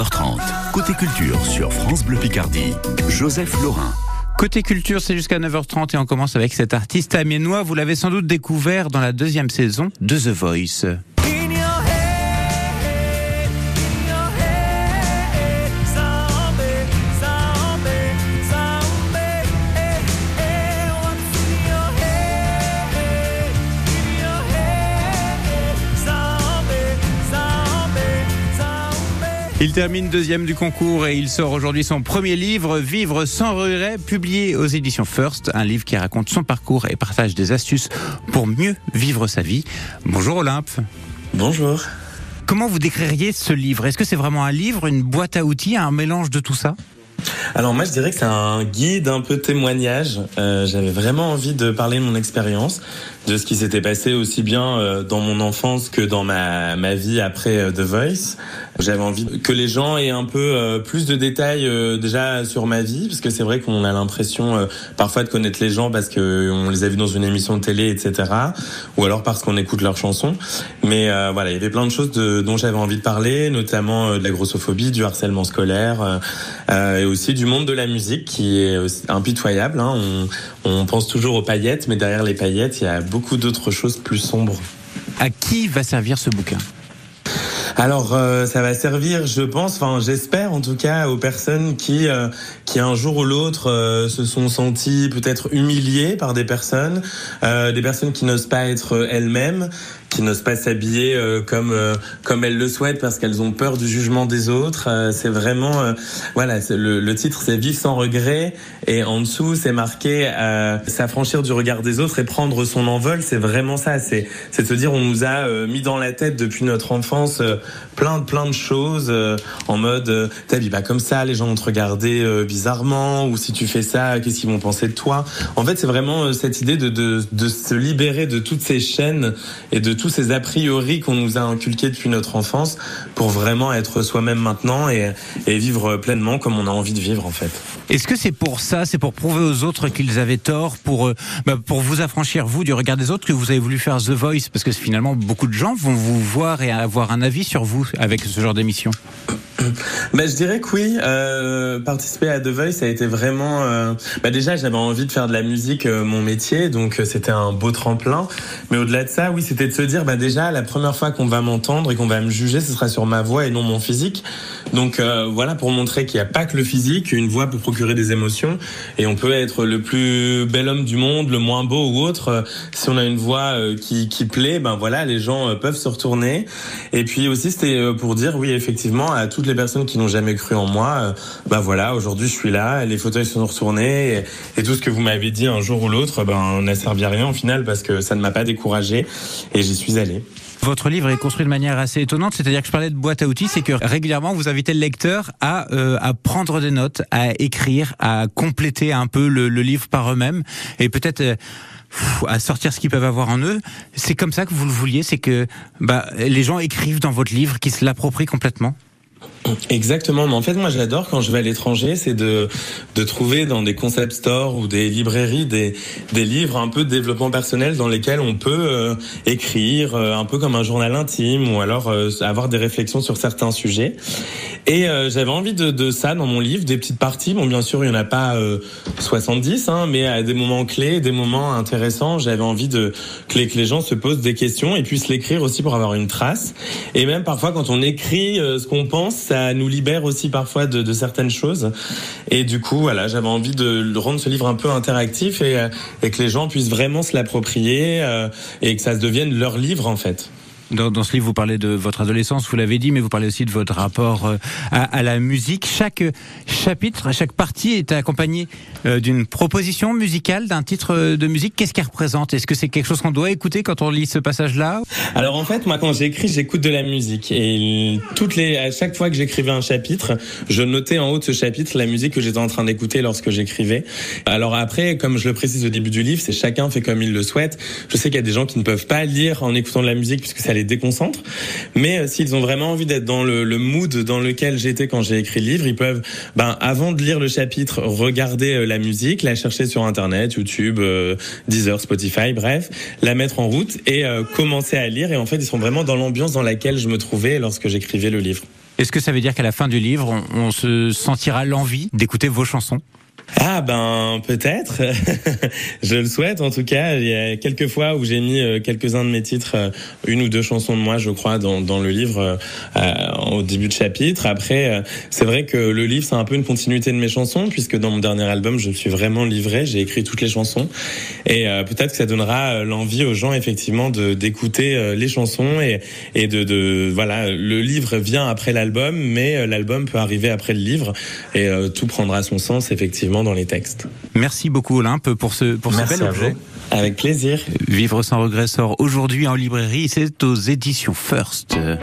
9h30. Côté culture sur France Bleu Picardie. Joseph Laurin. Côté culture, c'est jusqu'à 9h30 et on commence avec cet artiste amiénois. Vous l'avez sans doute découvert dans la deuxième saison de The Voice. Il termine deuxième du concours et il sort aujourd'hui son premier livre, Vivre sans regret, publié aux éditions First, un livre qui raconte son parcours et partage des astuces pour mieux vivre sa vie. Bonjour Olympe. Bonjour. Comment vous décririez ce livre? Est-ce que c'est vraiment un livre, une boîte à outils, un mélange de tout ça? Alors moi je dirais que c'est un guide un peu témoignage. Euh, J'avais vraiment envie de parler de mon expérience, de ce qui s'était passé aussi bien euh, dans mon enfance que dans ma, ma vie après euh, The Voice. J'avais envie que les gens aient un peu euh, plus de détails déjà sur ma vie, parce que c'est vrai qu'on a l'impression parfois de connaître les gens parce que on les a vus dans une émission de télé, etc. Ou alors parce qu'on écoute leurs chansons. Mais voilà, il y avait plein de choses de, dont j'avais envie de parler, notamment de la grossophobie, du harcèlement scolaire, et aussi du monde de la musique qui est impitoyable. Hein. On, on pense toujours aux paillettes, mais derrière les paillettes, il y a beaucoup d'autres choses plus sombres. À qui va servir ce bouquin? Alors euh, ça va servir, je pense, enfin j'espère en tout cas aux personnes qui euh, qui un jour ou l'autre euh, se sont senties peut-être humiliées par des personnes, des personnes qui n'osent pas être elles-mêmes, n'osent pas s'habiller euh, comme euh, comme elles le souhaitent parce qu'elles ont peur du jugement des autres. Euh, c'est vraiment voilà, le, titre c'est vivre sans regret et en dessous c'est marqué s'affranchir du regard des autres et prendre son envol. C'est vraiment ça. C'est c'est se dire on nous a mis dans la tête depuis notre enfance plein de plein de choses en mode t'habilles pas comme ça, les gens vont te regarder bizarrement ou si tu fais ça, qu'est-ce qu'ils vont penser de toi? En fait c'est vraiment cette idée de, de de se libérer de toutes ces chaînes et de ces a priori qu'on nous a inculqués depuis notre enfance pour vraiment être soi-même maintenant et, vivre pleinement comme on a envie de vivre en fait. Est-ce que c'est pour ça, c'est pour prouver aux autres qu'ils avaient tort, pour euh, bah, pour vous affranchir vous du regard des autres que vous avez voulu faire The Voice? Parce que finalement beaucoup de gens vont vous voir et avoir un avis sur vous avec ce genre d'émission. Bah, je dirais que oui. Euh, participer à The Voice, ça a été vraiment. Euh, bah, déjà, j'avais envie de faire de la musique euh, mon métier, donc euh, c'était un beau tremplin. Mais au-delà de ça, oui, c'était de se dire, bah déjà, la première fois qu'on va m'entendre et qu'on va me juger, ce sera sur ma voix et non mon physique. Donc voilà, pour montrer qu'il n'y a pas que le physique, une voix peut procurer des émotions, et on peut être le plus bel homme du monde, le moins beau ou autre. si on a une voix qui, qui plaît, ben voilà, les gens peuvent se retourner. Et puis aussi, c'était pour dire, oui, effectivement, à toutes les personnes qui n'ont jamais cru en moi, euh, bah voilà, aujourd'hui je suis là, les fauteuils sont retournés et, tout ce que vous m'avez dit un jour ou l'autre, ben n'a servi à rien au final parce que ça ne m'a pas découragé et j'y suis allé. Votre livre est construit de manière assez étonnante, c'est-à-dire que je parlais de boîte à outils, c'est que régulièrement vous invitez le lecteur à, euh, à prendre des notes, à écrire, à compléter un peu le, livre par eux-mêmes et peut-être euh, à sortir ce qu'ils peuvent avoir en eux. C'est comme ça que vous le vouliez, c'est que bah, les gens écrivent dans votre livre, qui se l'approprient complètement? Exactement, mais en fait moi j'adore quand je vais à l'étranger, c'est de de trouver dans des concept stores ou des librairies des des livres un peu de développement personnel dans lesquels on peut euh, écrire euh, un peu comme un journal intime ou alors euh, avoir des réflexions sur certains sujets. Et j'avais envie de, de ça dans mon livre, des petites parties. Bon bien sûr il y en a pas 70, hein, mais à des moments clés, des moments intéressants, j'avais envie de que les, que les gens se posent des questions et puissent l'écrire aussi pour avoir une trace. Et même parfois quand on écrit ce qu'on pense ça nous libère aussi parfois de, certaines choses. Et du coup, voilà, j'avais envie de rendre ce livre un peu interactif et, euh, et que les gens puissent vraiment se l'approprier euh, et que ça se devienne leur livre en fait. Dans, ce livre, vous parlez de votre adolescence, vous l'avez dit, mais vous parlez aussi de votre rapport euh, à, à, la musique. Chaque chapitre, chaque partie est accompagnée euh, d'une proposition musicale, d'un titre de musique. Qu'est-ce qu'elle représente? Est-ce que c'est quelque chose qu'on doit écouter quand on lit ce passage-là? Alors en fait, moi, quand j'écris, j'écoute de la musique et toutes les, à chaque fois que j'écrivais un chapitre, je notais en haut de ce chapitre la musique que j'étais en train d'écouter lorsque j'écrivais. Alors après, comme je le précise au début du livre, c'est chacun fait comme il le souhaite. Je sais qu'il y a des gens qui ne peuvent pas lire en écoutant de la musique puisque ça les déconcentre. Mais euh, s'ils ont vraiment envie d'être dans le, mood dans lequel j'étais quand j'ai écrit le livre, ils peuvent, ben, avant de lire le chapitre, regarder euh, la musique, la chercher sur Internet, YouTube, euh, Deezer, Spotify, bref, la mettre en route et commencer à lire. Et en fait, ils sont vraiment dans l'ambiance dans laquelle je me trouvais lorsque j'écrivais le livre. Est-ce que ça veut dire qu'à la fin du livre, on se sentira l'envie d'écouter vos chansons? Ah ben peut-être, je le souhaite en tout cas. Il y a quelques fois où j'ai mis euh, quelques-uns de mes titres, euh, une ou deux chansons de moi, je crois, dans, le livre euh, au début de chapitre. Après, c'est vrai que le livre c'est un peu une continuité de mes chansons puisque dans mon dernier album, je suis vraiment livré, j'ai écrit toutes les chansons. Et peut-être que ça donnera l'envie aux gens effectivement de d'écouter les chansons et et de, de voilà, le livre vient après l'album, mais l'album peut arriver après le livre. Et tout prendra son sens effectivement dans les textes. Merci beaucoup Olympe pour ce, pour ce bel objet. Avec plaisir. Vivre sans regret sort aujourd'hui en librairie, c'est aux éditions First.